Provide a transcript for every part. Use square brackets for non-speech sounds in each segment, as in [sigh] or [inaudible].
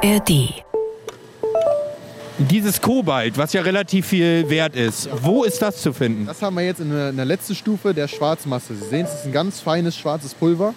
ARD. Dieses Kobalt, was ja relativ viel wert ist, wo ist das zu finden? Das haben wir jetzt in der, in der letzten Stufe der Schwarzmasse. Sie sehen, es ist ein ganz feines schwarzes Pulver.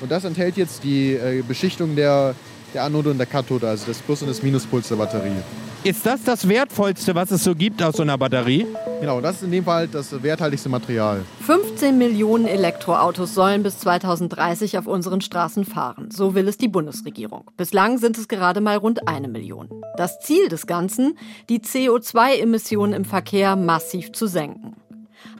Und das enthält jetzt die äh, Beschichtung der, der Anode und der Kathode, also des Plus- und des Minuspuls der Batterie. Ist das das Wertvollste, was es so gibt aus so einer Batterie? Genau, das ist in dem Fall das werthaltigste Material. 15 Millionen Elektroautos sollen bis 2030 auf unseren Straßen fahren. So will es die Bundesregierung. Bislang sind es gerade mal rund eine Million. Das Ziel des Ganzen, die CO2-Emissionen im Verkehr massiv zu senken.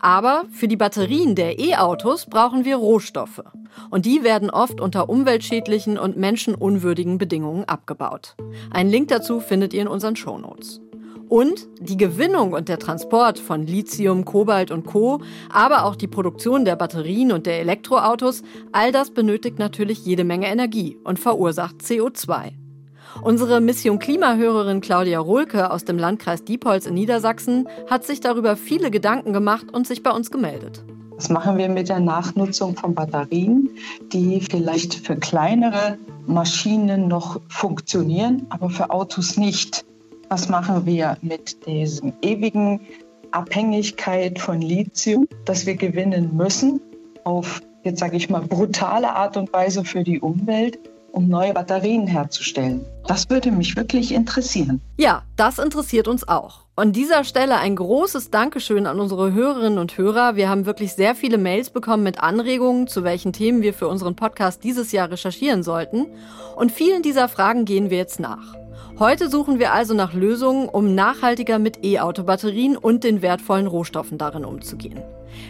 Aber für die Batterien der E-Autos brauchen wir Rohstoffe. Und die werden oft unter umweltschädlichen und menschenunwürdigen Bedingungen abgebaut. Einen Link dazu findet ihr in unseren Shownotes. Und die Gewinnung und der Transport von Lithium, Kobalt und Co., aber auch die Produktion der Batterien und der Elektroautos, all das benötigt natürlich jede Menge Energie und verursacht CO2. Unsere Mission Klimahörerin Claudia Rohlke aus dem Landkreis Diepholz in Niedersachsen hat sich darüber viele Gedanken gemacht und sich bei uns gemeldet. Was machen wir mit der Nachnutzung von Batterien, die vielleicht für kleinere Maschinen noch funktionieren, aber für Autos nicht? Was machen wir mit diesem ewigen Abhängigkeit von Lithium, das wir gewinnen müssen auf, jetzt sage ich mal, brutale Art und Weise für die Umwelt? Um neue Batterien herzustellen. Das würde mich wirklich interessieren. Ja, das interessiert uns auch. An dieser Stelle ein großes Dankeschön an unsere Hörerinnen und Hörer. Wir haben wirklich sehr viele Mails bekommen mit Anregungen, zu welchen Themen wir für unseren Podcast dieses Jahr recherchieren sollten. Und vielen dieser Fragen gehen wir jetzt nach. Heute suchen wir also nach Lösungen, um nachhaltiger mit E-Auto-Batterien und den wertvollen Rohstoffen darin umzugehen.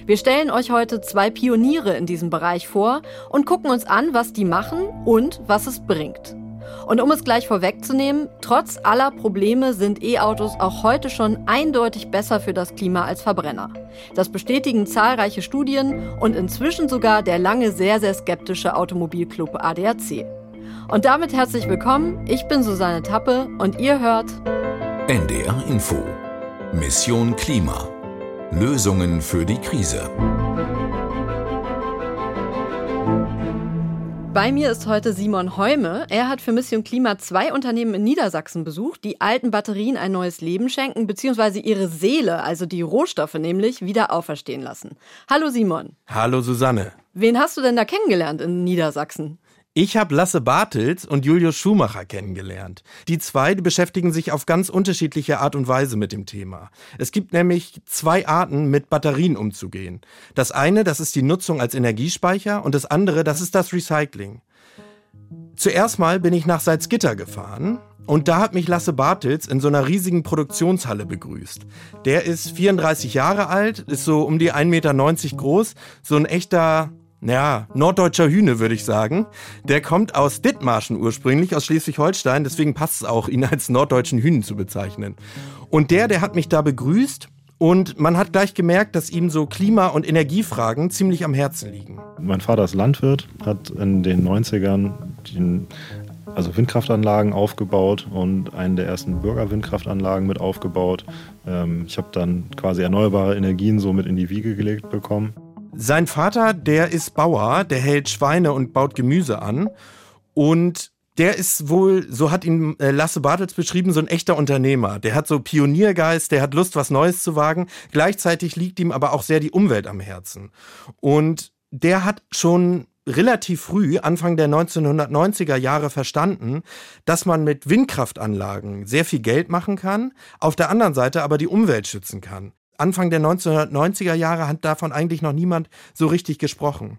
Wir stellen euch heute zwei Pioniere in diesem Bereich vor und gucken uns an, was die machen und was es bringt. Und um es gleich vorwegzunehmen, trotz aller Probleme sind E-Autos auch heute schon eindeutig besser für das Klima als Verbrenner. Das bestätigen zahlreiche Studien und inzwischen sogar der lange sehr, sehr skeptische Automobilclub ADAC. Und damit herzlich willkommen, ich bin Susanne Tappe und ihr hört NDR Info. Mission Klima. Lösungen für die Krise. Bei mir ist heute Simon Heume. Er hat für Mission Klima zwei Unternehmen in Niedersachsen besucht, die alten Batterien ein neues Leben schenken, beziehungsweise ihre Seele, also die Rohstoffe nämlich, wieder auferstehen lassen. Hallo Simon. Hallo Susanne. Wen hast du denn da kennengelernt in Niedersachsen? Ich habe Lasse Bartels und Julius Schumacher kennengelernt. Die zwei beschäftigen sich auf ganz unterschiedliche Art und Weise mit dem Thema. Es gibt nämlich zwei Arten, mit Batterien umzugehen. Das eine, das ist die Nutzung als Energiespeicher und das andere, das ist das Recycling. Zuerst mal bin ich nach Salzgitter gefahren und da hat mich Lasse Bartels in so einer riesigen Produktionshalle begrüßt. Der ist 34 Jahre alt, ist so um die 1,90 Meter groß, so ein echter ja, norddeutscher Hühne, würde ich sagen. Der kommt aus Dithmarschen ursprünglich, aus Schleswig-Holstein, deswegen passt es auch, ihn als norddeutschen Hühnen zu bezeichnen. Und der, der hat mich da begrüßt und man hat gleich gemerkt, dass ihm so Klima- und Energiefragen ziemlich am Herzen liegen. Mein Vater ist Landwirt, hat in den 90ern den, also Windkraftanlagen aufgebaut und einen der ersten Bürgerwindkraftanlagen mit aufgebaut. Ähm, ich habe dann quasi erneuerbare Energien so mit in die Wiege gelegt bekommen. Sein Vater, der ist Bauer, der hält Schweine und baut Gemüse an. Und der ist wohl, so hat ihn äh, Lasse Bartels beschrieben, so ein echter Unternehmer. Der hat so Pioniergeist, der hat Lust, was Neues zu wagen. Gleichzeitig liegt ihm aber auch sehr die Umwelt am Herzen. Und der hat schon relativ früh, Anfang der 1990er Jahre, verstanden, dass man mit Windkraftanlagen sehr viel Geld machen kann, auf der anderen Seite aber die Umwelt schützen kann. Anfang der 1990er Jahre hat davon eigentlich noch niemand so richtig gesprochen.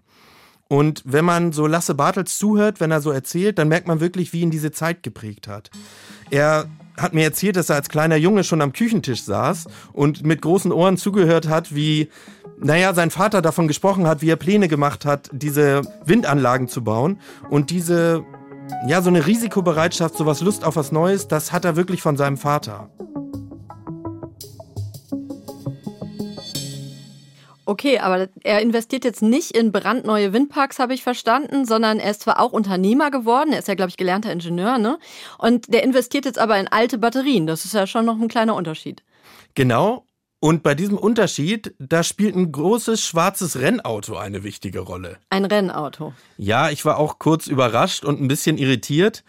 Und wenn man so Lasse Bartels zuhört, wenn er so erzählt, dann merkt man wirklich, wie ihn diese Zeit geprägt hat. Er hat mir erzählt, dass er als kleiner Junge schon am Küchentisch saß und mit großen Ohren zugehört hat, wie, naja, sein Vater davon gesprochen hat, wie er Pläne gemacht hat, diese Windanlagen zu bauen. Und diese, ja, so eine Risikobereitschaft, so was Lust auf was Neues, das hat er wirklich von seinem Vater. Okay, aber er investiert jetzt nicht in brandneue Windparks, habe ich verstanden, sondern er ist zwar auch Unternehmer geworden, er ist ja, glaube ich, gelernter Ingenieur, ne? Und der investiert jetzt aber in alte Batterien. Das ist ja schon noch ein kleiner Unterschied. Genau. Und bei diesem Unterschied, da spielt ein großes schwarzes Rennauto eine wichtige Rolle. Ein Rennauto. Ja, ich war auch kurz überrascht und ein bisschen irritiert.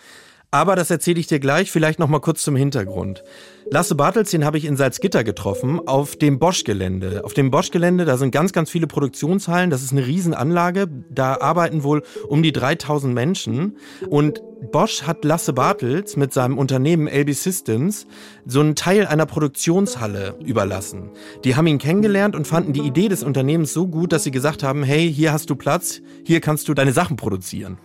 Aber das erzähle ich dir gleich, vielleicht noch mal kurz zum Hintergrund. Lasse Bartels, den habe ich in Salzgitter getroffen, auf dem Bosch-Gelände. Auf dem Bosch-Gelände, da sind ganz, ganz viele Produktionshallen. Das ist eine Riesenanlage. Da arbeiten wohl um die 3000 Menschen. Und Bosch hat Lasse Bartels mit seinem Unternehmen LB Systems so einen Teil einer Produktionshalle überlassen. Die haben ihn kennengelernt und fanden die Idee des Unternehmens so gut, dass sie gesagt haben, hey, hier hast du Platz, hier kannst du deine Sachen produzieren.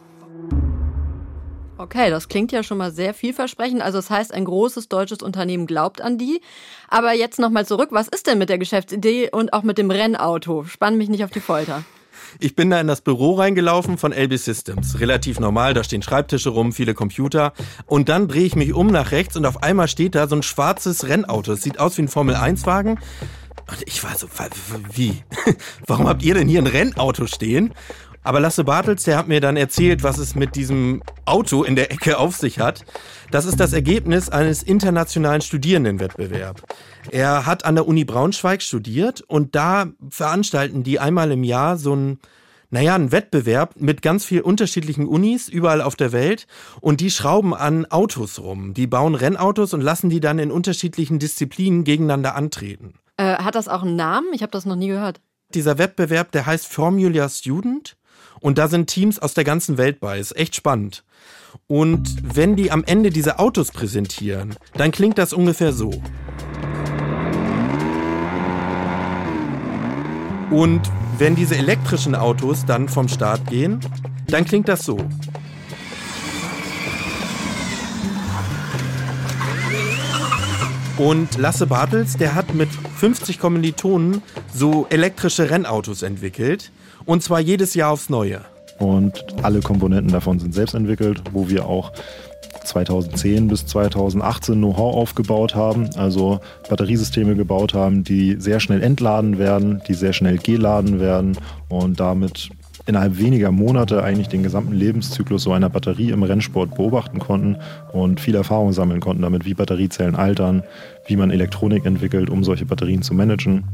Okay, das klingt ja schon mal sehr vielversprechend. Also das heißt, ein großes deutsches Unternehmen glaubt an die. Aber jetzt nochmal zurück, was ist denn mit der Geschäftsidee und auch mit dem Rennauto? Spann mich nicht auf die Folter. Ich bin da in das Büro reingelaufen von LB Systems. Relativ normal, da stehen Schreibtische rum, viele Computer. Und dann drehe ich mich um nach rechts und auf einmal steht da so ein schwarzes Rennauto. Es sieht aus wie ein Formel-1-Wagen. Und ich war so, wie? [laughs] Warum habt ihr denn hier ein Rennauto stehen? Aber Lasse Bartels, der hat mir dann erzählt, was es mit diesem Auto in der Ecke auf sich hat. Das ist das Ergebnis eines internationalen Studierendenwettbewerbs. Er hat an der Uni Braunschweig studiert und da veranstalten die einmal im Jahr so ein naja, ein Wettbewerb mit ganz vielen unterschiedlichen Unis überall auf der Welt und die schrauben an Autos rum. Die bauen Rennautos und lassen die dann in unterschiedlichen Disziplinen gegeneinander antreten. Äh, hat das auch einen Namen? Ich habe das noch nie gehört. Dieser Wettbewerb, der heißt Formula Student und da sind Teams aus der ganzen Welt bei. Ist echt spannend. Und wenn die am Ende diese Autos präsentieren, dann klingt das ungefähr so. Und wenn diese elektrischen Autos dann vom Start gehen, dann klingt das so. Und Lasse Bartels, der hat mit 50 Kommilitonen so elektrische Rennautos entwickelt. Und zwar jedes Jahr aufs Neue. Und alle Komponenten davon sind selbst entwickelt, wo wir auch 2010 bis 2018 Know-how aufgebaut haben, also Batteriesysteme gebaut haben, die sehr schnell entladen werden, die sehr schnell geladen werden und damit innerhalb weniger Monate eigentlich den gesamten Lebenszyklus so einer Batterie im Rennsport beobachten konnten und viel Erfahrung sammeln konnten damit, wie Batteriezellen altern, wie man Elektronik entwickelt, um solche Batterien zu managen.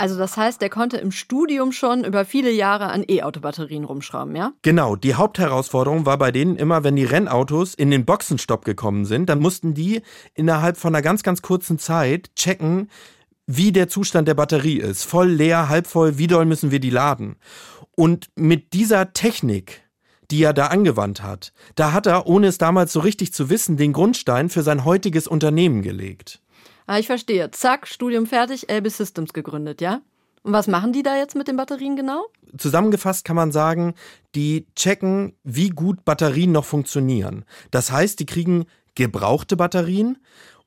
Also das heißt, der konnte im Studium schon über viele Jahre an E-Auto-Batterien rumschrauben, ja? Genau, die Hauptherausforderung war bei denen immer, wenn die Rennautos in den Boxenstopp gekommen sind, dann mussten die innerhalb von einer ganz, ganz kurzen Zeit checken, wie der Zustand der Batterie ist. Voll, leer, halb voll, wie doll müssen wir die laden? Und mit dieser Technik, die er da angewandt hat, da hat er, ohne es damals so richtig zu wissen, den Grundstein für sein heutiges Unternehmen gelegt. Ah, ich verstehe. Zack, Studium fertig, Elbis Systems gegründet, ja? Und was machen die da jetzt mit den Batterien genau? Zusammengefasst kann man sagen, die checken, wie gut Batterien noch funktionieren. Das heißt, die kriegen gebrauchte Batterien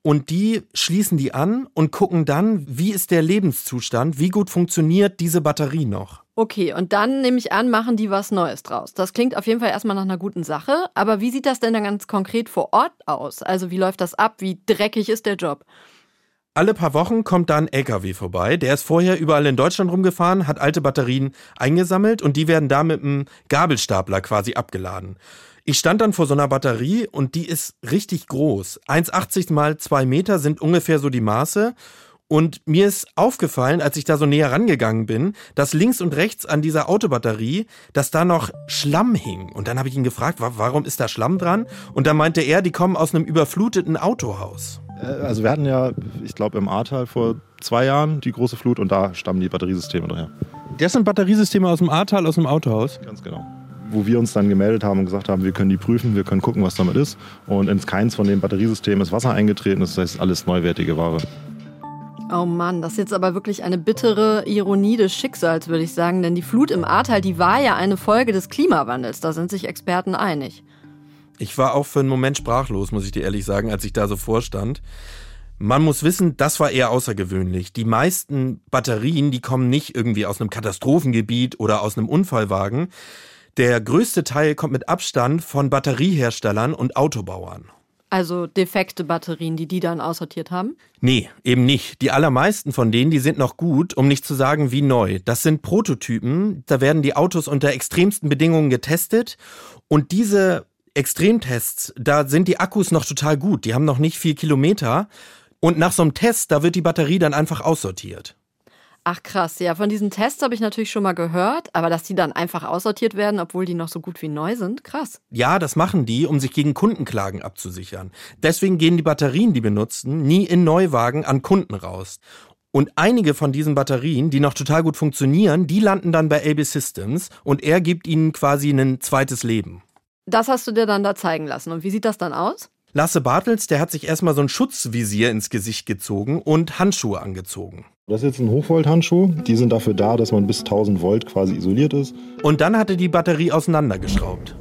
und die schließen die an und gucken dann, wie ist der Lebenszustand, wie gut funktioniert diese Batterie noch. Okay, und dann nehme ich an, machen die was Neues draus. Das klingt auf jeden Fall erstmal nach einer guten Sache, aber wie sieht das denn dann ganz konkret vor Ort aus? Also wie läuft das ab? Wie dreckig ist der Job? Alle paar Wochen kommt da ein LKW vorbei. Der ist vorher überall in Deutschland rumgefahren, hat alte Batterien eingesammelt und die werden da mit einem Gabelstapler quasi abgeladen. Ich stand dann vor so einer Batterie und die ist richtig groß. 1,80 mal 2 Meter sind ungefähr so die Maße. Und mir ist aufgefallen, als ich da so näher rangegangen bin, dass links und rechts an dieser Autobatterie, dass da noch Schlamm hing. Und dann habe ich ihn gefragt, warum ist da Schlamm dran? Und dann meinte er, die kommen aus einem überfluteten Autohaus. Äh, also wir hatten ja, ich glaube im Ahrtal vor zwei Jahren die große Flut und da stammen die Batteriesysteme daher. Das sind Batteriesysteme aus dem Ahrtal, aus dem Autohaus? Ganz genau. Wo wir uns dann gemeldet haben und gesagt haben, wir können die prüfen, wir können gucken, was damit ist. Und in keins von den Batteriesystemen ist Wasser eingetreten, das heißt alles neuwertige Ware. Oh Mann, das ist jetzt aber wirklich eine bittere Ironie des Schicksals, würde ich sagen, denn die Flut im Ahrtal, die war ja eine Folge des Klimawandels, da sind sich Experten einig. Ich war auch für einen Moment sprachlos, muss ich dir ehrlich sagen, als ich da so vorstand. Man muss wissen, das war eher außergewöhnlich. Die meisten Batterien, die kommen nicht irgendwie aus einem Katastrophengebiet oder aus einem Unfallwagen. Der größte Teil kommt mit Abstand von Batterieherstellern und Autobauern. Also defekte Batterien, die die dann aussortiert haben? Nee, eben nicht. Die allermeisten von denen, die sind noch gut, um nicht zu sagen wie neu. Das sind Prototypen, da werden die Autos unter extremsten Bedingungen getestet und diese Extremtests, da sind die Akkus noch total gut. Die haben noch nicht viel Kilometer. Und nach so einem Test, da wird die Batterie dann einfach aussortiert. Ach krass, ja, von diesen Tests habe ich natürlich schon mal gehört, aber dass die dann einfach aussortiert werden, obwohl die noch so gut wie neu sind, krass. Ja, das machen die, um sich gegen Kundenklagen abzusichern. Deswegen gehen die Batterien, die benutzen, nie in Neuwagen an Kunden raus. Und einige von diesen Batterien, die noch total gut funktionieren, die landen dann bei AB Systems und er gibt ihnen quasi ein zweites Leben. Das hast du dir dann da zeigen lassen. Und wie sieht das dann aus? Lasse Bartels, der hat sich erstmal so ein Schutzvisier ins Gesicht gezogen und Handschuhe angezogen. Das ist jetzt ein Hochvolt-Handschuh. Die sind dafür da, dass man bis 1000 Volt quasi isoliert ist. Und dann hat er die Batterie auseinandergeschraubt.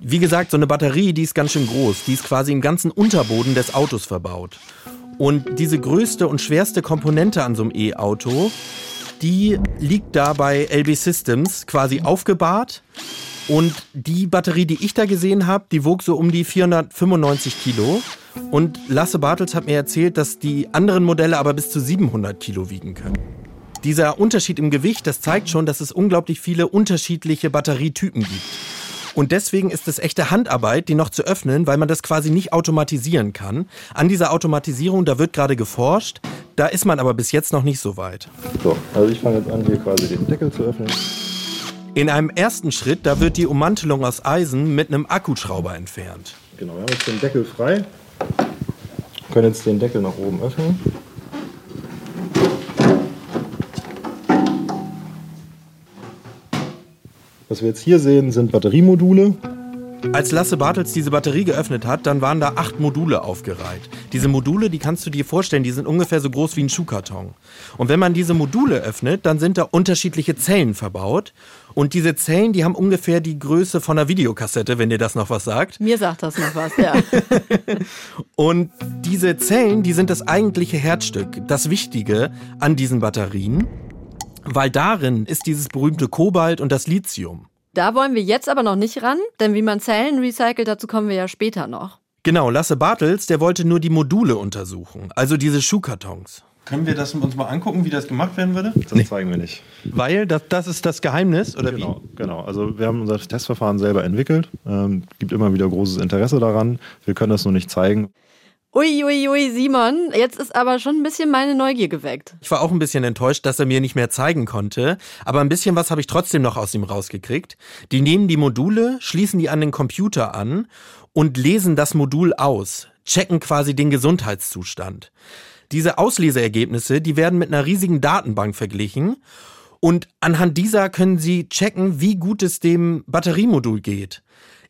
Wie gesagt, so eine Batterie, die ist ganz schön groß. Die ist quasi im ganzen Unterboden des Autos verbaut. Und diese größte und schwerste Komponente an so einem E-Auto, die liegt da bei LB Systems quasi aufgebahrt. Und die Batterie, die ich da gesehen habe, die wog so um die 495 Kilo. Und Lasse Bartels hat mir erzählt, dass die anderen Modelle aber bis zu 700 Kilo wiegen können. Dieser Unterschied im Gewicht, das zeigt schon, dass es unglaublich viele unterschiedliche Batterietypen gibt. Und deswegen ist es echte Handarbeit, die noch zu öffnen, weil man das quasi nicht automatisieren kann. An dieser Automatisierung, da wird gerade geforscht. Da ist man aber bis jetzt noch nicht so weit. So, also ich fange jetzt an, hier quasi den Deckel zu öffnen. In einem ersten Schritt, da wird die Ummantelung aus Eisen mit einem Akkuschrauber entfernt. Genau, wir haben jetzt den Deckel frei. Wir können jetzt den Deckel nach oben öffnen. Was wir jetzt hier sehen, sind Batteriemodule. Als Lasse Bartels diese Batterie geöffnet hat, dann waren da acht Module aufgereiht. Diese Module, die kannst du dir vorstellen, die sind ungefähr so groß wie ein Schuhkarton. Und wenn man diese Module öffnet, dann sind da unterschiedliche Zellen verbaut. Und diese Zellen, die haben ungefähr die Größe von einer Videokassette, wenn dir das noch was sagt. Mir sagt das noch was, ja. [laughs] Und diese Zellen, die sind das eigentliche Herzstück, das Wichtige an diesen Batterien, weil darin ist dieses berühmte Kobalt und das Lithium. Da wollen wir jetzt aber noch nicht ran, denn wie man Zellen recycelt, dazu kommen wir ja später noch. Genau, Lasse Bartels, der wollte nur die Module untersuchen, also diese Schuhkartons. Können wir das uns mal angucken, wie das gemacht werden würde? Das zeigen wir nicht. Weil das, das ist das Geheimnis, oder Genau, genau. Also wir haben unser Testverfahren selber entwickelt. Ähm, gibt immer wieder großes Interesse daran. Wir können das nur nicht zeigen. Ui, ui, ui, Simon, jetzt ist aber schon ein bisschen meine Neugier geweckt. Ich war auch ein bisschen enttäuscht, dass er mir nicht mehr zeigen konnte, aber ein bisschen was habe ich trotzdem noch aus ihm rausgekriegt. Die nehmen die Module, schließen die an den Computer an und lesen das Modul aus, checken quasi den Gesundheitszustand. Diese Ausleseergebnisse, die werden mit einer riesigen Datenbank verglichen und anhand dieser können sie checken, wie gut es dem Batteriemodul geht.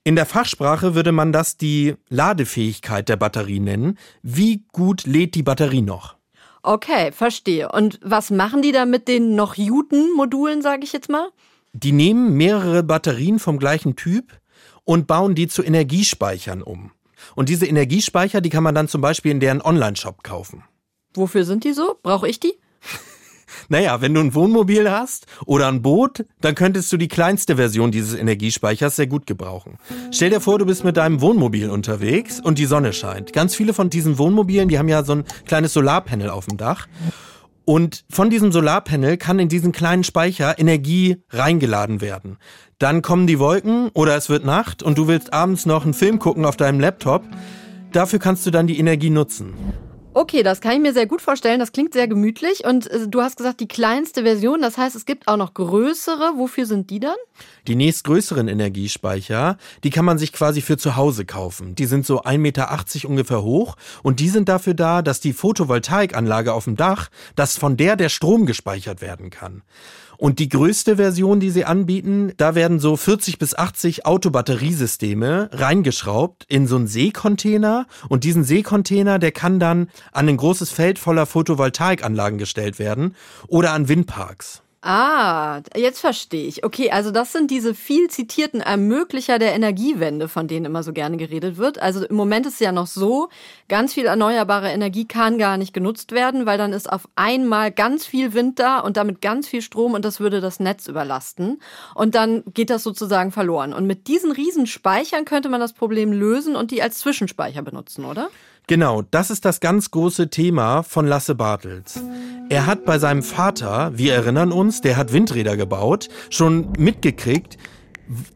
In der Fachsprache würde man das die Ladefähigkeit der Batterie nennen. Wie gut lädt die Batterie noch? Okay, verstehe. Und was machen die da mit den noch guten Modulen, sage ich jetzt mal? Die nehmen mehrere Batterien vom gleichen Typ und bauen die zu Energiespeichern um. Und diese Energiespeicher, die kann man dann zum Beispiel in deren Online-Shop kaufen. Wofür sind die so? Brauche ich die? Naja, wenn du ein Wohnmobil hast oder ein Boot, dann könntest du die kleinste Version dieses Energiespeichers sehr gut gebrauchen. Stell dir vor, du bist mit deinem Wohnmobil unterwegs und die Sonne scheint. Ganz viele von diesen Wohnmobilen, die haben ja so ein kleines Solarpanel auf dem Dach. Und von diesem Solarpanel kann in diesen kleinen Speicher Energie reingeladen werden. Dann kommen die Wolken oder es wird Nacht und du willst abends noch einen Film gucken auf deinem Laptop. Dafür kannst du dann die Energie nutzen. Okay, das kann ich mir sehr gut vorstellen. Das klingt sehr gemütlich. Und äh, du hast gesagt, die kleinste Version. Das heißt, es gibt auch noch größere. Wofür sind die dann? Die nächstgrößeren Energiespeicher, die kann man sich quasi für zu Hause kaufen. Die sind so 1,80 Meter ungefähr hoch und die sind dafür da, dass die Photovoltaikanlage auf dem Dach, dass von der der Strom gespeichert werden kann. Und die größte Version, die sie anbieten, da werden so 40 bis 80 Autobatteriesysteme reingeschraubt in so einen Seekontainer. Und diesen Seekontainer, der kann dann an ein großes Feld voller Photovoltaikanlagen gestellt werden oder an Windparks. Ah, jetzt verstehe ich. Okay, also das sind diese viel zitierten Ermöglicher der Energiewende, von denen immer so gerne geredet wird. Also im Moment ist es ja noch so, ganz viel erneuerbare Energie kann gar nicht genutzt werden, weil dann ist auf einmal ganz viel Wind da und damit ganz viel Strom und das würde das Netz überlasten. Und dann geht das sozusagen verloren. Und mit diesen Riesenspeichern könnte man das Problem lösen und die als Zwischenspeicher benutzen, oder? Genau, das ist das ganz große Thema von Lasse Bartels. Er hat bei seinem Vater, wir erinnern uns, der hat Windräder gebaut, schon mitgekriegt,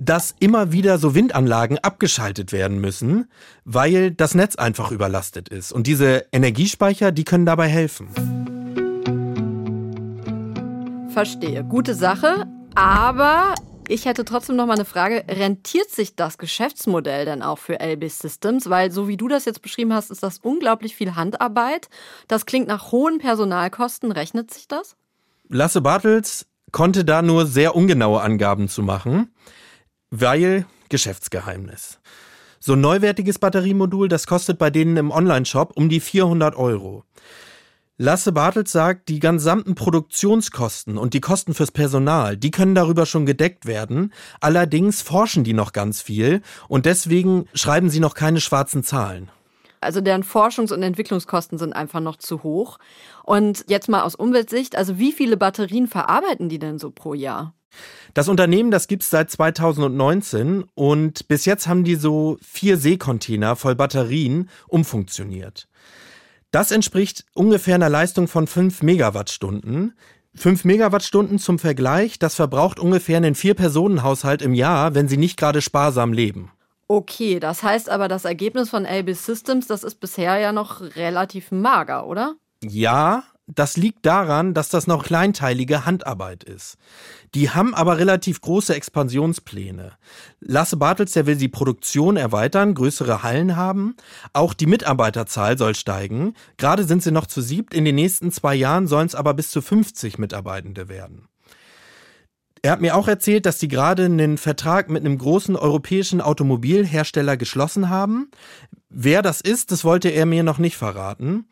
dass immer wieder so Windanlagen abgeschaltet werden müssen, weil das Netz einfach überlastet ist. Und diese Energiespeicher, die können dabei helfen. Verstehe. Gute Sache. Aber ich hätte trotzdem noch mal eine Frage. Rentiert sich das Geschäftsmodell denn auch für LB Systems? Weil so wie du das jetzt beschrieben hast, ist das unglaublich viel Handarbeit. Das klingt nach hohen Personalkosten. Rechnet sich das? Lasse Bartels konnte da nur sehr ungenaue Angaben zu machen, weil Geschäftsgeheimnis. So ein neuwertiges Batteriemodul, das kostet bei denen im Onlineshop um die 400 Euro. Lasse Bartels sagt, die gesamten Produktionskosten und die Kosten fürs Personal, die können darüber schon gedeckt werden. Allerdings forschen die noch ganz viel und deswegen schreiben sie noch keine schwarzen Zahlen. Also deren Forschungs- und Entwicklungskosten sind einfach noch zu hoch. Und jetzt mal aus Umweltsicht, also wie viele Batterien verarbeiten die denn so pro Jahr? Das Unternehmen, das gibt's seit 2019 und bis jetzt haben die so vier Seekontainer voll Batterien umfunktioniert. Das entspricht ungefähr einer Leistung von 5 Megawattstunden. 5 Megawattstunden zum Vergleich, das verbraucht ungefähr einen Vier-Personen-Haushalt im Jahr, wenn sie nicht gerade sparsam leben. Okay, das heißt aber, das Ergebnis von LB Systems, das ist bisher ja noch relativ mager, oder? Ja, das liegt daran, dass das noch kleinteilige Handarbeit ist. Die haben aber relativ große Expansionspläne. Lasse Bartels, der will die Produktion erweitern, größere Hallen haben. Auch die Mitarbeiterzahl soll steigen. Gerade sind sie noch zu siebt. In den nächsten zwei Jahren sollen es aber bis zu 50 Mitarbeitende werden. Er hat mir auch erzählt, dass die gerade einen Vertrag mit einem großen europäischen Automobilhersteller geschlossen haben. Wer das ist, das wollte er mir noch nicht verraten.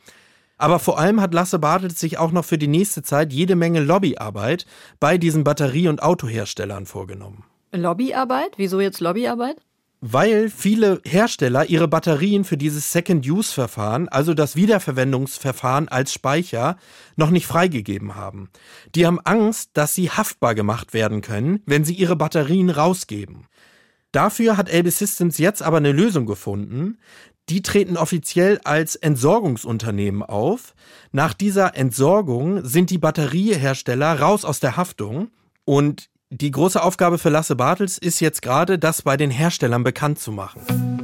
Aber vor allem hat Lasse Bartels sich auch noch für die nächste Zeit jede Menge Lobbyarbeit bei diesen Batterie- und Autoherstellern vorgenommen. Lobbyarbeit? Wieso jetzt Lobbyarbeit? Weil viele Hersteller ihre Batterien für dieses Second-Use-Verfahren, also das Wiederverwendungsverfahren als Speicher, noch nicht freigegeben haben. Die haben Angst, dass sie haftbar gemacht werden können, wenn sie ihre Batterien rausgeben. Dafür hat Elbis Systems jetzt aber eine Lösung gefunden. Die treten offiziell als Entsorgungsunternehmen auf. Nach dieser Entsorgung sind die Batteriehersteller raus aus der Haftung und die große Aufgabe für Lasse Bartels ist jetzt gerade, das bei den Herstellern bekannt zu machen.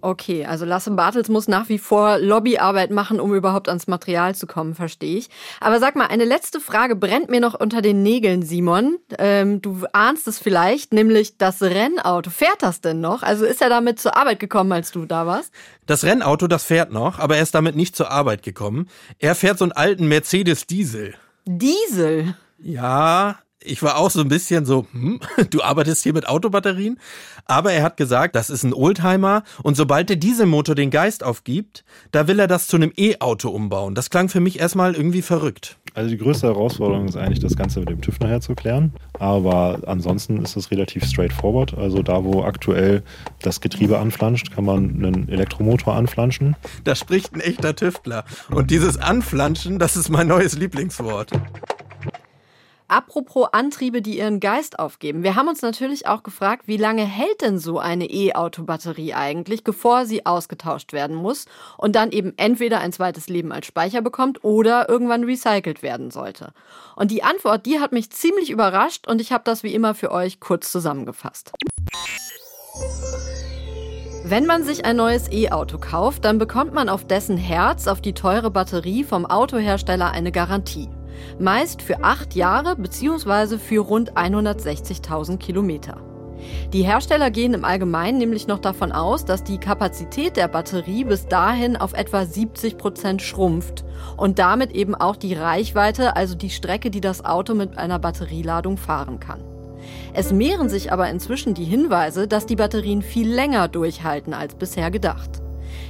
Okay, also Lasse Bartels muss nach wie vor Lobbyarbeit machen, um überhaupt ans Material zu kommen, verstehe ich. Aber sag mal, eine letzte Frage brennt mir noch unter den Nägeln, Simon. Ähm, du ahnst es vielleicht, nämlich das Rennauto. Fährt das denn noch? Also ist er damit zur Arbeit gekommen, als du da warst? Das Rennauto, das fährt noch, aber er ist damit nicht zur Arbeit gekommen. Er fährt so einen alten Mercedes Diesel. Diesel? Ja, ich war auch so ein bisschen so, hm, [laughs] du arbeitest hier mit Autobatterien. Aber er hat gesagt, das ist ein Oldtimer und sobald der Dieselmotor den Geist aufgibt, da will er das zu einem E-Auto umbauen. Das klang für mich erstmal irgendwie verrückt. Also die größte Herausforderung ist eigentlich, das Ganze mit dem TÜV nachher zu klären. Aber ansonsten ist es relativ straightforward. Also da, wo aktuell das Getriebe anflanscht, kann man einen Elektromotor anflanschen. Da spricht ein echter Tüftler. Und dieses Anflanschen, das ist mein neues Lieblingswort. Apropos Antriebe, die ihren Geist aufgeben. Wir haben uns natürlich auch gefragt, wie lange hält denn so eine E-Auto-Batterie eigentlich, bevor sie ausgetauscht werden muss und dann eben entweder ein zweites Leben als Speicher bekommt oder irgendwann recycelt werden sollte. Und die Antwort, die hat mich ziemlich überrascht und ich habe das wie immer für euch kurz zusammengefasst. Wenn man sich ein neues E-Auto kauft, dann bekommt man auf dessen Herz, auf die teure Batterie vom Autohersteller eine Garantie meist für acht Jahre bzw. für rund 160.000 Kilometer. Die Hersteller gehen im Allgemeinen nämlich noch davon aus, dass die Kapazität der Batterie bis dahin auf etwa 70 Prozent schrumpft und damit eben auch die Reichweite, also die Strecke, die das Auto mit einer Batterieladung fahren kann. Es mehren sich aber inzwischen die Hinweise, dass die Batterien viel länger durchhalten als bisher gedacht.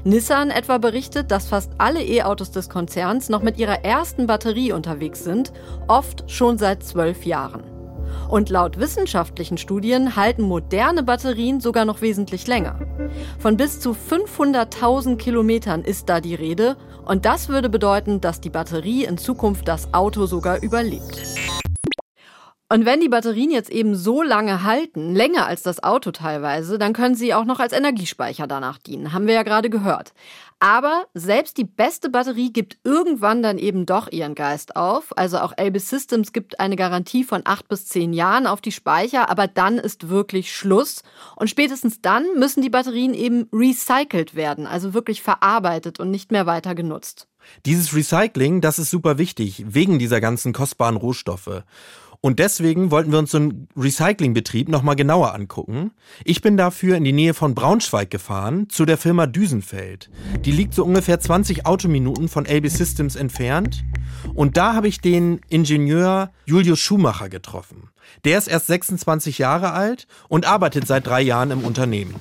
Nissan etwa berichtet, dass fast alle E-Autos des Konzerns noch mit ihrer ersten Batterie unterwegs sind, oft schon seit zwölf Jahren. Und laut wissenschaftlichen Studien halten moderne Batterien sogar noch wesentlich länger. Von bis zu 500.000 Kilometern ist da die Rede und das würde bedeuten, dass die Batterie in Zukunft das Auto sogar überlebt. Und wenn die Batterien jetzt eben so lange halten, länger als das Auto teilweise, dann können sie auch noch als Energiespeicher danach dienen. Haben wir ja gerade gehört. Aber selbst die beste Batterie gibt irgendwann dann eben doch ihren Geist auf. Also auch Elbis Systems gibt eine Garantie von acht bis zehn Jahren auf die Speicher, aber dann ist wirklich Schluss. Und spätestens dann müssen die Batterien eben recycelt werden, also wirklich verarbeitet und nicht mehr weiter genutzt. Dieses Recycling, das ist super wichtig, wegen dieser ganzen kostbaren Rohstoffe. Und deswegen wollten wir uns so einen Recyclingbetrieb nochmal genauer angucken. Ich bin dafür in die Nähe von Braunschweig gefahren, zu der Firma Düsenfeld. Die liegt so ungefähr 20 Autominuten von AB Systems entfernt. Und da habe ich den Ingenieur Julius Schumacher getroffen. Der ist erst 26 Jahre alt und arbeitet seit drei Jahren im Unternehmen.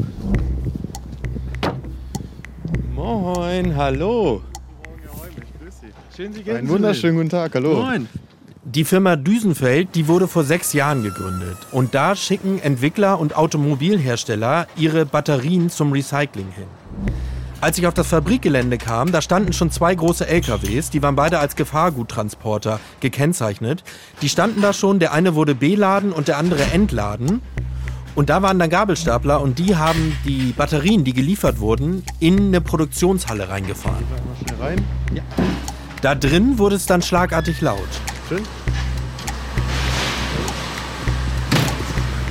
Moin, hallo. Schön, Sie Einen wunderschönen guten Tag, hallo. Moin. Die Firma Düsenfeld, die wurde vor sechs Jahren gegründet. Und da schicken Entwickler und Automobilhersteller ihre Batterien zum Recycling hin. Als ich auf das Fabrikgelände kam, da standen schon zwei große LKWs, die waren beide als Gefahrguttransporter gekennzeichnet. Die standen da schon, der eine wurde beladen und der andere entladen. Und da waren dann Gabelstapler und die haben die Batterien, die geliefert wurden, in eine Produktionshalle reingefahren. Da drin wurde es dann schlagartig laut. Schön.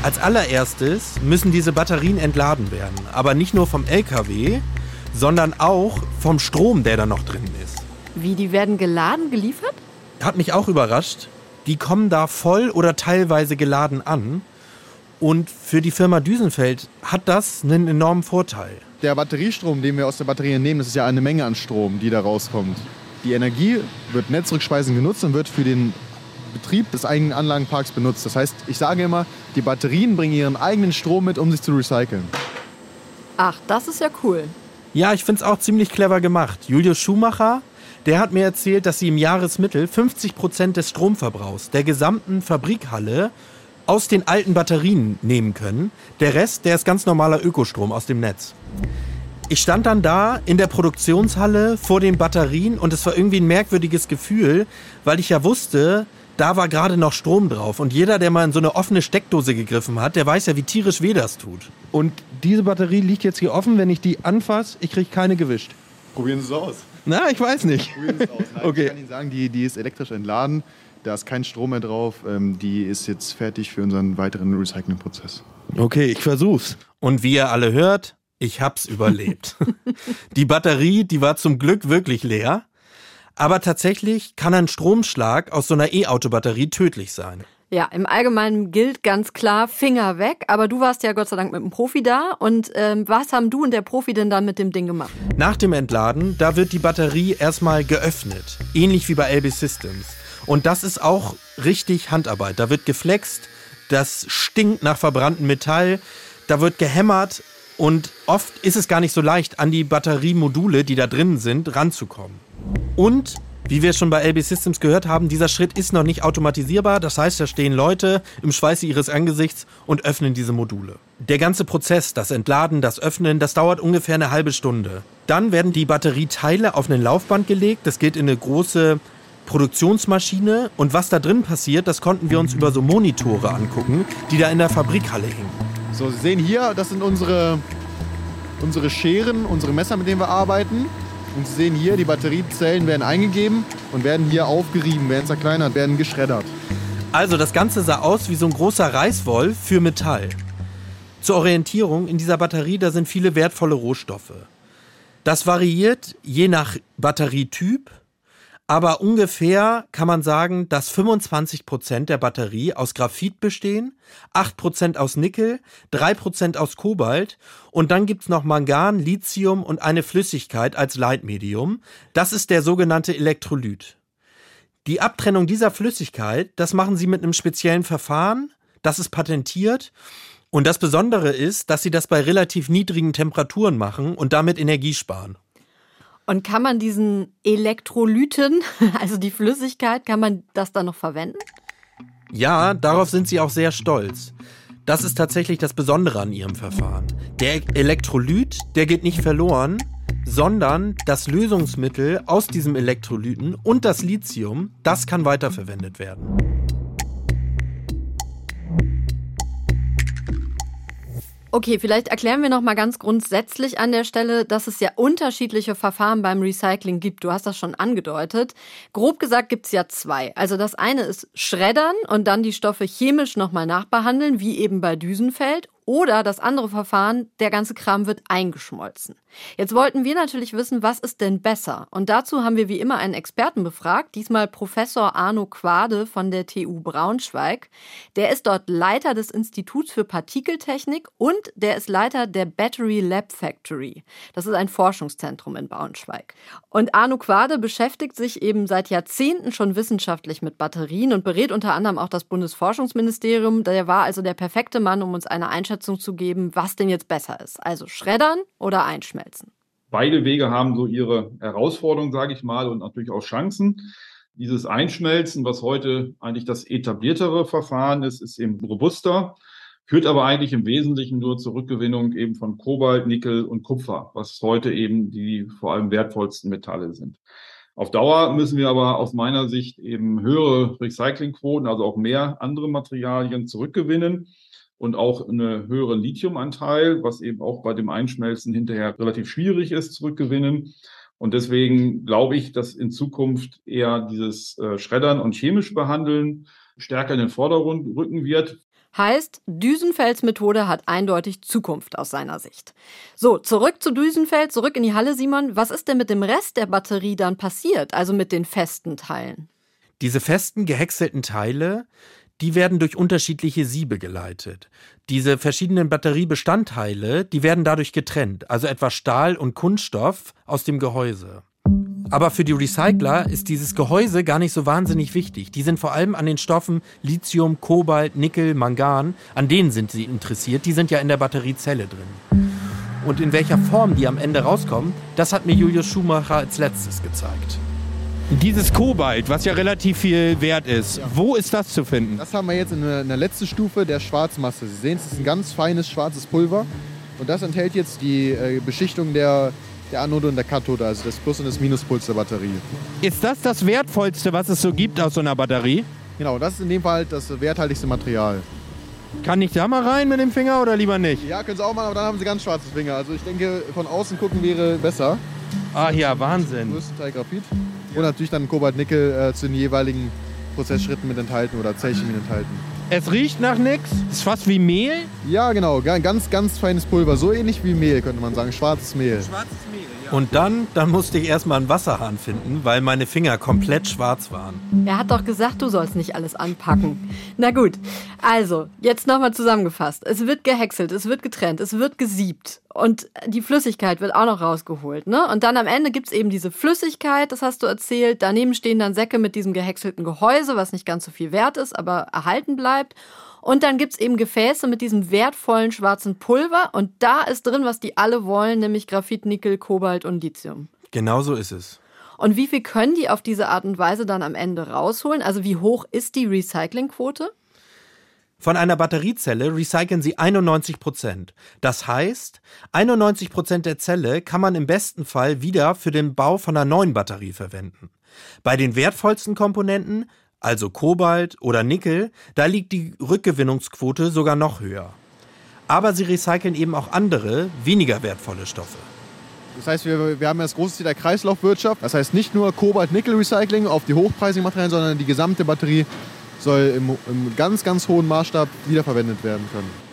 Als allererstes müssen diese Batterien entladen werden. Aber nicht nur vom LKW, sondern auch vom Strom, der da noch drin ist. Wie, die werden geladen, geliefert? Hat mich auch überrascht. Die kommen da voll oder teilweise geladen an. Und für die Firma Düsenfeld hat das einen enormen Vorteil. Der Batteriestrom, den wir aus der Batterie nehmen, das ist ja eine Menge an Strom, die da rauskommt. Die Energie wird netzrückspeisend genutzt und wird für den Betrieb des eigenen Anlagenparks benutzt. Das heißt, ich sage immer, die Batterien bringen ihren eigenen Strom mit, um sich zu recyceln. Ach, das ist ja cool. Ja, ich finde es auch ziemlich clever gemacht. Julius Schumacher, der hat mir erzählt, dass sie im Jahresmittel 50 Prozent des Stromverbrauchs der gesamten Fabrikhalle aus den alten Batterien nehmen können. Der Rest, der ist ganz normaler Ökostrom aus dem Netz. Ich stand dann da in der Produktionshalle vor den Batterien und es war irgendwie ein merkwürdiges Gefühl, weil ich ja wusste, da war gerade noch Strom drauf. Und jeder, der mal in so eine offene Steckdose gegriffen hat, der weiß ja, wie tierisch weh das tut. Und diese Batterie liegt jetzt hier offen. Wenn ich die anfasse, ich kriege keine gewischt. Probieren Sie es aus. Na, ich weiß nicht. Probieren Sie es aus. Nein, [laughs] okay. Ich kann Ihnen sagen, die, die ist elektrisch entladen. Da ist kein Strom mehr drauf. Ähm, die ist jetzt fertig für unseren weiteren Recyclingprozess. Okay, ich versuch's. Und wie ihr alle hört, ich hab's überlebt. die Batterie, die war zum Glück wirklich leer. Aber tatsächlich kann ein Stromschlag aus so einer E-Auto-Batterie tödlich sein. Ja, im Allgemeinen gilt ganz klar Finger weg. Aber du warst ja Gott sei Dank mit dem Profi da. Und ähm, was haben du und der Profi denn dann mit dem Ding gemacht? Nach dem Entladen, da wird die Batterie erstmal geöffnet. Ähnlich wie bei LB Systems. Und das ist auch richtig Handarbeit. Da wird geflext, das stinkt nach verbranntem Metall, da wird gehämmert und oft ist es gar nicht so leicht, an die Batteriemodule, die da drin sind, ranzukommen. Und wie wir schon bei LB Systems gehört haben, dieser Schritt ist noch nicht automatisierbar. Das heißt, da stehen Leute im Schweiße ihres Angesichts und öffnen diese Module. Der ganze Prozess, das Entladen, das Öffnen, das dauert ungefähr eine halbe Stunde. Dann werden die Batterieteile auf ein Laufband gelegt. Das geht in eine große Produktionsmaschine. Und was da drin passiert, das konnten wir uns über so Monitore angucken, die da in der Fabrikhalle hingen. So, Sie sehen hier, das sind unsere, unsere Scheren, unsere Messer, mit denen wir arbeiten. Und Sie sehen hier, die Batteriezellen werden eingegeben und werden hier aufgerieben, werden zerkleinert, werden geschreddert. Also das Ganze sah aus wie so ein großer Reißwolf für Metall. Zur Orientierung, in dieser Batterie, da sind viele wertvolle Rohstoffe. Das variiert je nach Batterietyp, aber ungefähr kann man sagen, dass 25 Prozent der Batterie aus Graphit bestehen, 8 Prozent aus Nickel, 3 Prozent aus Kobalt und dann gibt's noch Mangan, Lithium und eine Flüssigkeit als Leitmedium. Das ist der sogenannte Elektrolyt. Die Abtrennung dieser Flüssigkeit, das machen sie mit einem speziellen Verfahren, das ist patentiert und das Besondere ist, dass sie das bei relativ niedrigen Temperaturen machen und damit Energie sparen. Und kann man diesen Elektrolyten, [laughs] also die Flüssigkeit, kann man das dann noch verwenden? Ja, darauf sind sie auch sehr stolz. Das ist tatsächlich das Besondere an ihrem Verfahren. Der Elektrolyt, der geht nicht verloren, sondern das Lösungsmittel aus diesem Elektrolyten und das Lithium, das kann weiterverwendet werden. Okay, vielleicht erklären wir noch mal ganz grundsätzlich an der Stelle, dass es ja unterschiedliche Verfahren beim Recycling gibt. Du hast das schon angedeutet. Grob gesagt gibt es ja zwei. Also das eine ist Schreddern und dann die Stoffe chemisch nochmal nachbehandeln, wie eben bei Düsenfeld. Oder das andere Verfahren, der ganze Kram wird eingeschmolzen. Jetzt wollten wir natürlich wissen, was ist denn besser? Und dazu haben wir wie immer einen Experten befragt, diesmal Professor Arno Quade von der TU Braunschweig. Der ist dort Leiter des Instituts für Partikeltechnik und der ist Leiter der Battery Lab Factory. Das ist ein Forschungszentrum in Braunschweig. Und Arno Quade beschäftigt sich eben seit Jahrzehnten schon wissenschaftlich mit Batterien und berät unter anderem auch das Bundesforschungsministerium. Der war also der perfekte Mann, um uns eine Einschätzung Einschätzung zu geben, was denn jetzt besser ist. Also schreddern oder einschmelzen. Beide Wege haben so ihre Herausforderungen, sage ich mal, und natürlich auch Chancen. Dieses Einschmelzen, was heute eigentlich das etabliertere Verfahren ist, ist eben robuster, führt aber eigentlich im Wesentlichen nur zur Rückgewinnung eben von Kobalt, Nickel und Kupfer, was heute eben die vor allem wertvollsten Metalle sind. Auf Dauer müssen wir aber aus meiner Sicht eben höhere Recyclingquoten, also auch mehr andere Materialien zurückgewinnen und auch einen höheren Lithiumanteil, was eben auch bei dem Einschmelzen hinterher relativ schwierig ist, zurückgewinnen. Und deswegen glaube ich, dass in Zukunft eher dieses äh, Schreddern und chemisch behandeln stärker in den Vordergrund rücken wird. Heißt, Düsenfels Methode hat eindeutig Zukunft aus seiner Sicht. So, zurück zu Düsenfeld, zurück in die Halle, Simon. Was ist denn mit dem Rest der Batterie dann passiert, also mit den festen Teilen? Diese festen, gehäckselten Teile, die werden durch unterschiedliche Siebe geleitet. Diese verschiedenen Batteriebestandteile, die werden dadurch getrennt, also etwa Stahl und Kunststoff aus dem Gehäuse. Aber für die Recycler ist dieses Gehäuse gar nicht so wahnsinnig wichtig. Die sind vor allem an den Stoffen Lithium, Kobalt, Nickel, Mangan, an denen sind sie interessiert. Die sind ja in der Batteriezelle drin. Und in welcher Form die am Ende rauskommen, das hat mir Julius Schumacher als letztes gezeigt. Dieses Kobalt, was ja relativ viel wert ist, ja. wo ist das zu finden? Das haben wir jetzt in der, letzten Stufe der Schwarzmasse. Sie sehen, es ist ein ganz feines schwarzes Pulver und das enthält jetzt die äh, Beschichtung der, der Anode und der Kathode, also das Plus- und das Minuspuls der Batterie. Ist das das Wertvollste, was es so gibt aus so einer Batterie? Genau, das ist in dem Fall das werthaltigste Material. Kann ich da mal rein mit dem Finger oder lieber nicht? Ja, können Sie auch machen, aber dann haben Sie ganz schwarzes Finger. Also ich denke, von außen gucken wäre besser. Ah ja, Wahnsinn. Größten Teil Graphit. Und natürlich dann Kobalt-Nickel äh, zu den jeweiligen Prozessschritten mit enthalten oder Zellchemie enthalten. Es riecht nach nichts. Ist fast wie Mehl. Ja, genau. Ganz, ganz feines Pulver. So ähnlich wie Mehl, könnte man sagen. Schwarzes Mehl. Schwarzes Mehl. Und dann, dann musste ich erstmal einen Wasserhahn finden, weil meine Finger komplett schwarz waren. Er hat doch gesagt, du sollst nicht alles anpacken. Na gut, also, jetzt nochmal zusammengefasst. Es wird gehäckselt, es wird getrennt, es wird gesiebt. Und die Flüssigkeit wird auch noch rausgeholt. Ne? Und dann am Ende gibt es eben diese Flüssigkeit, das hast du erzählt. Daneben stehen dann Säcke mit diesem gehäckselten Gehäuse, was nicht ganz so viel wert ist, aber erhalten bleibt. Und dann gibt es eben Gefäße mit diesem wertvollen schwarzen Pulver und da ist drin, was die alle wollen, nämlich Graphit, Nickel, Kobalt und Lithium. Genau so ist es. Und wie viel können die auf diese Art und Weise dann am Ende rausholen? Also wie hoch ist die Recyclingquote? Von einer Batteriezelle recyceln sie 91 Prozent. Das heißt, 91 Prozent der Zelle kann man im besten Fall wieder für den Bau von einer neuen Batterie verwenden. Bei den wertvollsten Komponenten also Kobalt oder Nickel, da liegt die Rückgewinnungsquote sogar noch höher. Aber sie recyceln eben auch andere, weniger wertvolle Stoffe. Das heißt, wir, wir haben das große Ziel der Kreislaufwirtschaft. Das heißt nicht nur Kobalt-Nickel-Recycling auf die hochpreisigen Materialien, sondern die gesamte Batterie soll im, im ganz, ganz hohen Maßstab wiederverwendet werden können.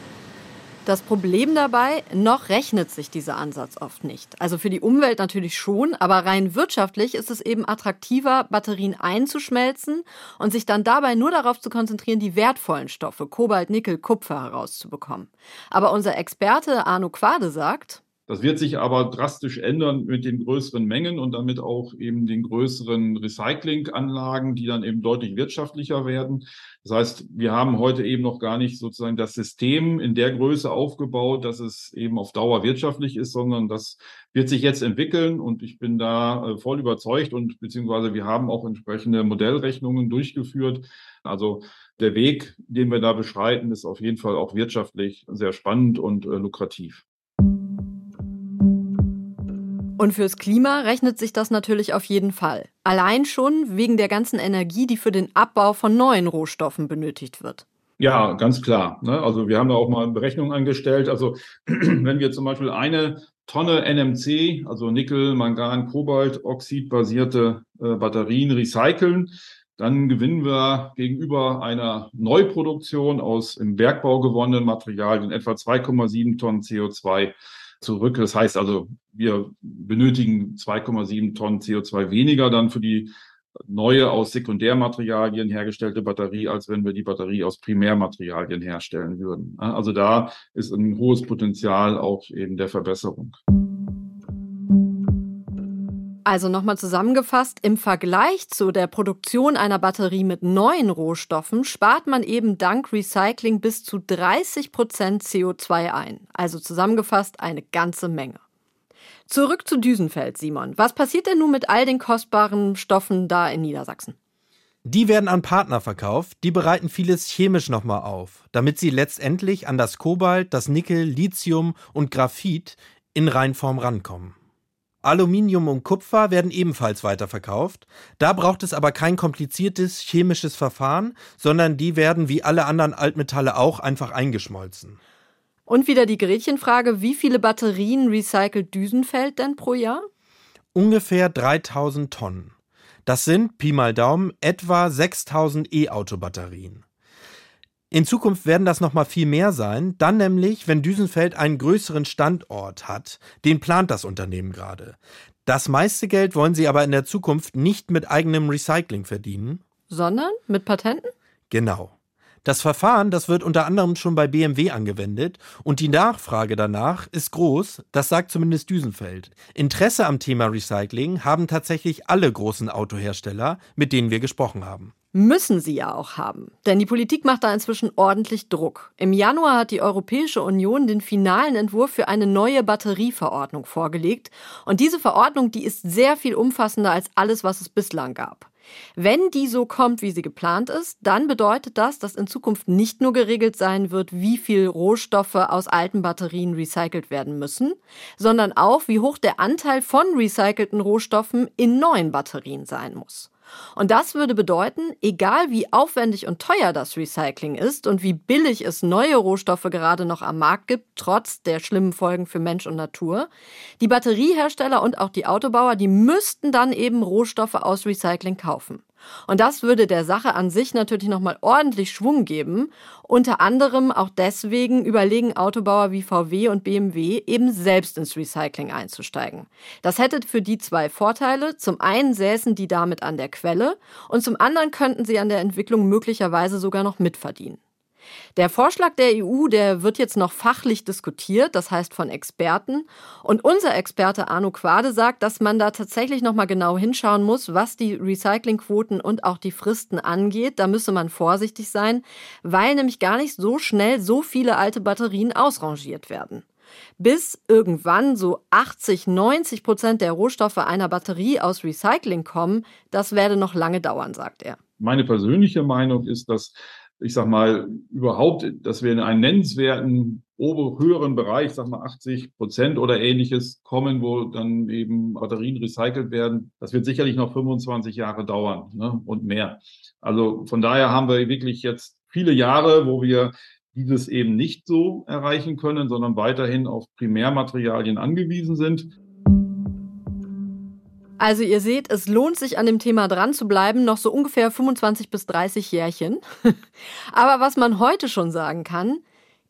Das Problem dabei, noch rechnet sich dieser Ansatz oft nicht. Also für die Umwelt natürlich schon, aber rein wirtschaftlich ist es eben attraktiver, Batterien einzuschmelzen und sich dann dabei nur darauf zu konzentrieren, die wertvollen Stoffe, Kobalt, Nickel, Kupfer herauszubekommen. Aber unser Experte Arno Quade sagt, das wird sich aber drastisch ändern mit den größeren Mengen und damit auch eben den größeren Recyclinganlagen, die dann eben deutlich wirtschaftlicher werden. Das heißt, wir haben heute eben noch gar nicht sozusagen das System in der Größe aufgebaut, dass es eben auf Dauer wirtschaftlich ist, sondern das wird sich jetzt entwickeln und ich bin da äh, voll überzeugt und beziehungsweise wir haben auch entsprechende Modellrechnungen durchgeführt. Also der Weg, den wir da beschreiten, ist auf jeden Fall auch wirtschaftlich sehr spannend und äh, lukrativ. Und fürs Klima rechnet sich das natürlich auf jeden Fall. Allein schon wegen der ganzen Energie, die für den Abbau von neuen Rohstoffen benötigt wird. Ja, ganz klar. Ne? Also wir haben da auch mal Berechnungen angestellt. Also [clears throat] wenn wir zum Beispiel eine Tonne NMC, also Nickel, Mangan, Kobalt, Oxid basierte äh, Batterien recyceln, dann gewinnen wir gegenüber einer Neuproduktion aus im Bergbau gewonnenen Materialien etwa 2,7 Tonnen CO2 zurück. Das heißt also, wir benötigen 2,7 Tonnen CO2 weniger dann für die neue aus Sekundärmaterialien hergestellte Batterie, als wenn wir die Batterie aus Primärmaterialien herstellen würden. Also da ist ein hohes Potenzial auch eben der Verbesserung. Also nochmal zusammengefasst, im Vergleich zu der Produktion einer Batterie mit neuen Rohstoffen spart man eben dank Recycling bis zu 30 Prozent CO2 ein. Also zusammengefasst eine ganze Menge. Zurück zu Düsenfeld, Simon. Was passiert denn nun mit all den kostbaren Stoffen da in Niedersachsen? Die werden an Partner verkauft, die bereiten vieles chemisch nochmal auf, damit sie letztendlich an das Kobalt, das Nickel, Lithium und Graphit in Reinform rankommen. Aluminium und Kupfer werden ebenfalls weiterverkauft. Da braucht es aber kein kompliziertes chemisches Verfahren, sondern die werden wie alle anderen Altmetalle auch einfach eingeschmolzen. Und wieder die Gretchenfrage, wie viele Batterien recycelt Düsenfeld denn pro Jahr? Ungefähr 3000 Tonnen. Das sind, Pi mal Daumen, etwa 6000 E-Auto-Batterien. In Zukunft werden das noch mal viel mehr sein, dann nämlich, wenn Düsenfeld einen größeren Standort hat. Den plant das Unternehmen gerade. Das meiste Geld wollen sie aber in der Zukunft nicht mit eigenem Recycling verdienen, sondern mit Patenten? Genau. Das Verfahren, das wird unter anderem schon bei BMW angewendet und die Nachfrage danach ist groß, das sagt zumindest Düsenfeld. Interesse am Thema Recycling haben tatsächlich alle großen Autohersteller, mit denen wir gesprochen haben. Müssen sie ja auch haben. Denn die Politik macht da inzwischen ordentlich Druck. Im Januar hat die Europäische Union den finalen Entwurf für eine neue Batterieverordnung vorgelegt. Und diese Verordnung, die ist sehr viel umfassender als alles, was es bislang gab. Wenn die so kommt, wie sie geplant ist, dann bedeutet das, dass in Zukunft nicht nur geregelt sein wird, wie viel Rohstoffe aus alten Batterien recycelt werden müssen, sondern auch, wie hoch der Anteil von recycelten Rohstoffen in neuen Batterien sein muss. Und das würde bedeuten, egal wie aufwendig und teuer das Recycling ist und wie billig es neue Rohstoffe gerade noch am Markt gibt, trotz der schlimmen Folgen für Mensch und Natur, die Batteriehersteller und auch die Autobauer, die müssten dann eben Rohstoffe aus Recycling kaufen. Und das würde der Sache an sich natürlich nochmal ordentlich Schwung geben. Unter anderem auch deswegen überlegen Autobauer wie VW und BMW eben selbst ins Recycling einzusteigen. Das hätte für die zwei Vorteile. Zum einen säßen die damit an der Quelle und zum anderen könnten sie an der Entwicklung möglicherweise sogar noch mitverdienen. Der Vorschlag der EU, der wird jetzt noch fachlich diskutiert, das heißt von Experten. Und unser Experte Arno Quade sagt, dass man da tatsächlich noch mal genau hinschauen muss, was die Recyclingquoten und auch die Fristen angeht. Da müsse man vorsichtig sein, weil nämlich gar nicht so schnell so viele alte Batterien ausrangiert werden. Bis irgendwann so 80, 90 Prozent der Rohstoffe einer Batterie aus Recycling kommen, das werde noch lange dauern, sagt er. Meine persönliche Meinung ist, dass ich sag mal, überhaupt, dass wir in einen nennenswerten ober höheren Bereich, sag mal 80 Prozent oder ähnliches kommen, wo dann eben Batterien recycelt werden. Das wird sicherlich noch 25 Jahre dauern ne, und mehr. Also von daher haben wir wirklich jetzt viele Jahre, wo wir dieses eben nicht so erreichen können, sondern weiterhin auf Primärmaterialien angewiesen sind. Also ihr seht, es lohnt sich an dem Thema dran zu bleiben, noch so ungefähr 25 bis 30 Jährchen. [laughs] Aber was man heute schon sagen kann,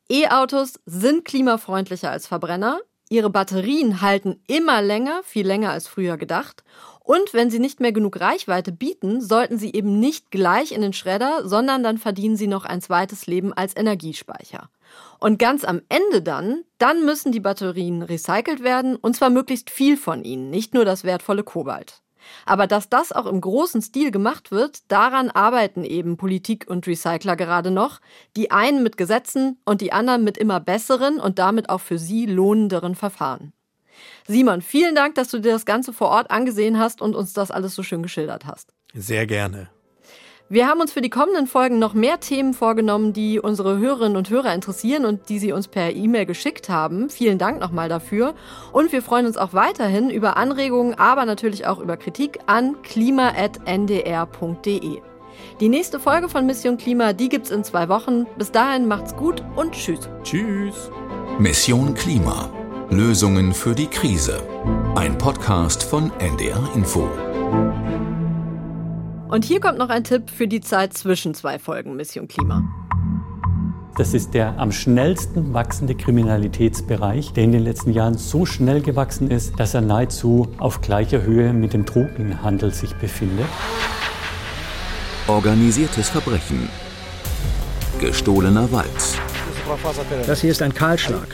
E-Autos sind klimafreundlicher als Verbrenner, ihre Batterien halten immer länger, viel länger als früher gedacht und wenn sie nicht mehr genug Reichweite bieten, sollten sie eben nicht gleich in den Schredder, sondern dann verdienen sie noch ein zweites Leben als Energiespeicher. Und ganz am Ende dann, dann müssen die Batterien recycelt werden, und zwar möglichst viel von ihnen, nicht nur das wertvolle Kobalt. Aber dass das auch im großen Stil gemacht wird, daran arbeiten eben Politik und Recycler gerade noch. Die einen mit Gesetzen und die anderen mit immer besseren und damit auch für sie lohnenderen Verfahren. Simon, vielen Dank, dass du dir das Ganze vor Ort angesehen hast und uns das alles so schön geschildert hast. Sehr gerne. Wir haben uns für die kommenden Folgen noch mehr Themen vorgenommen, die unsere Hörerinnen und Hörer interessieren und die sie uns per E-Mail geschickt haben. Vielen Dank nochmal dafür. Und wir freuen uns auch weiterhin über Anregungen, aber natürlich auch über Kritik an klima.ndr.de. Die nächste Folge von Mission Klima, die gibt's in zwei Wochen. Bis dahin macht's gut und tschüss. Tschüss. Mission Klima. Lösungen für die Krise. Ein Podcast von NDR Info. Und hier kommt noch ein Tipp für die Zeit zwischen zwei Folgen Mission Klima. Das ist der am schnellsten wachsende Kriminalitätsbereich, der in den letzten Jahren so schnell gewachsen ist, dass er nahezu auf gleicher Höhe mit dem Drogenhandel sich befindet. Organisiertes Verbrechen. Gestohlener Wald. Das hier ist ein Kahlschlag.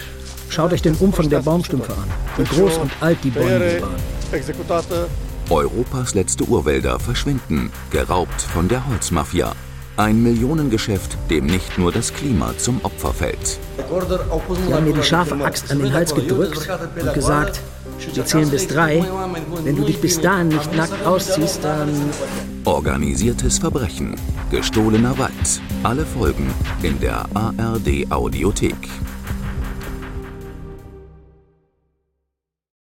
Schaut euch den Umfang der Baumstümpfe an. Wie groß und alt die Bäume waren. Europas letzte Urwälder verschwinden, geraubt von der Holzmafia. Ein Millionengeschäft, dem nicht nur das Klima zum Opfer fällt. Sie haben mir die scharfe Axt an den Hals gedrückt und gesagt, wir zählen bis drei. Wenn du dich bis dahin nicht nackt ausziehst, dann... Organisiertes Verbrechen. Gestohlener Wald. Alle Folgen in der ARD Audiothek.